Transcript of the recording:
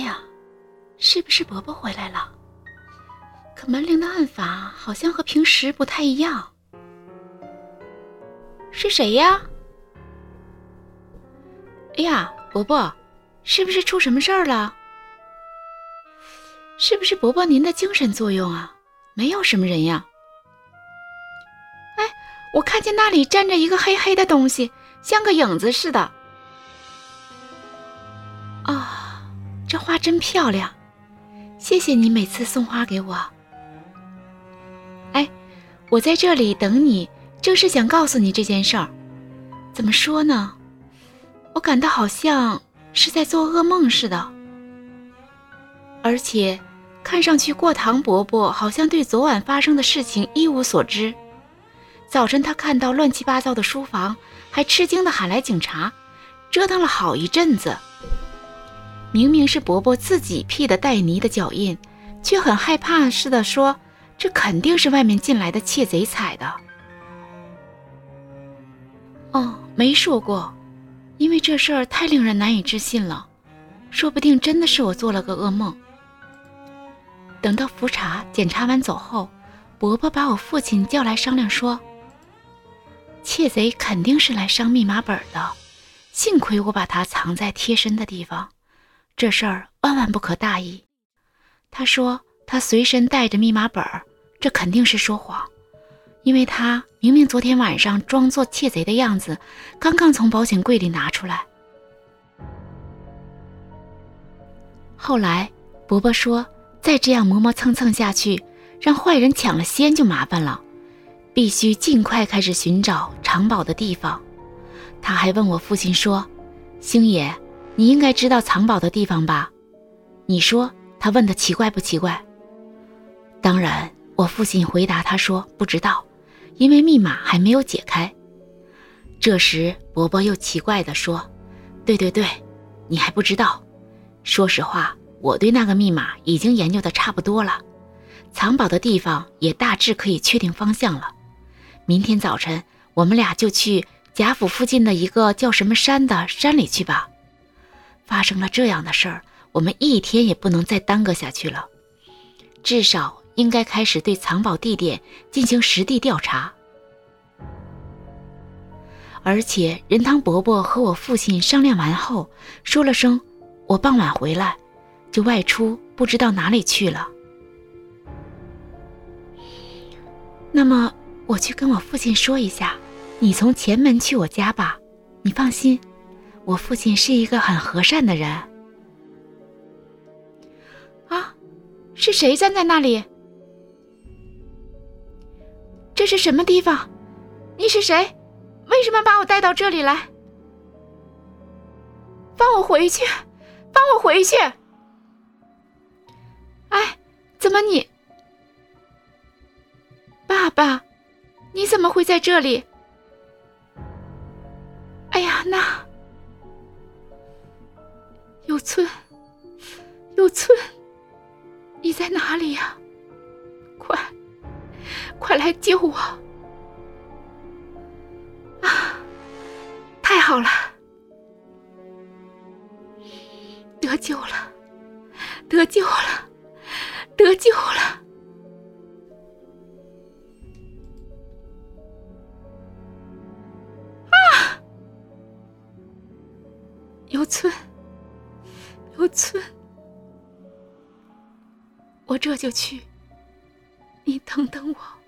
哎呀，是不是伯伯回来了？可门铃的按法好像和平时不太一样。是谁呀？哎呀，伯伯，是不是出什么事儿了？是不是伯伯您的精神作用啊？没有什么人呀。哎，我看见那里站着一个黑黑的东西，像个影子似的。花真漂亮，谢谢你每次送花给我。哎，我在这里等你，正是想告诉你这件事儿。怎么说呢？我感到好像是在做噩梦似的，而且看上去过堂伯伯好像对昨晚发生的事情一无所知。早晨他看到乱七八糟的书房，还吃惊地喊来警察，折腾了好一阵子。明明是伯伯自己辟的带泥的脚印，却很害怕似的说：“这肯定是外面进来的窃贼踩的。”哦，没说过。因为这事儿太令人难以置信了，说不定真的是我做了个噩梦。等到复查检查完走后，伯伯把我父亲叫来商量说：“窃贼肯定是来伤密码本的，幸亏我把它藏在贴身的地方，这事儿万万不可大意。”他说他随身带着密码本，这肯定是说谎。因为他明明昨天晚上装作窃贼的样子，刚刚从保险柜里拿出来。后来伯伯说，再这样磨磨蹭蹭下去，让坏人抢了先就麻烦了，必须尽快开始寻找藏宝的地方。他还问我父亲说：“星爷，你应该知道藏宝的地方吧？”你说他问的奇怪不奇怪？当然，我父亲回答他说：“不知道。”因为密码还没有解开，这时伯伯又奇怪地说：“对对对，你还不知道。说实话，我对那个密码已经研究的差不多了，藏宝的地方也大致可以确定方向了。明天早晨，我们俩就去贾府附近的一个叫什么山的山里去吧。发生了这样的事儿，我们一天也不能再耽搁下去了，至少。”应该开始对藏宝地点进行实地调查，而且任汤伯伯和我父亲商量完后，说了声“我傍晚回来”，就外出，不知道哪里去了。那么我去跟我父亲说一下，你从前门去我家吧。你放心，我父亲是一个很和善的人。啊，是谁站在那里？这是什么地方？你是谁？为什么把我带到这里来？放我回去！放我回去！哎，怎么你，爸爸，你怎么会在这里？哎呀，那有村，有村，你在哪里呀？快！快来救我！啊，太好了，得救了，得救了，得救了！啊，有村，留村，我这就去，你等等我。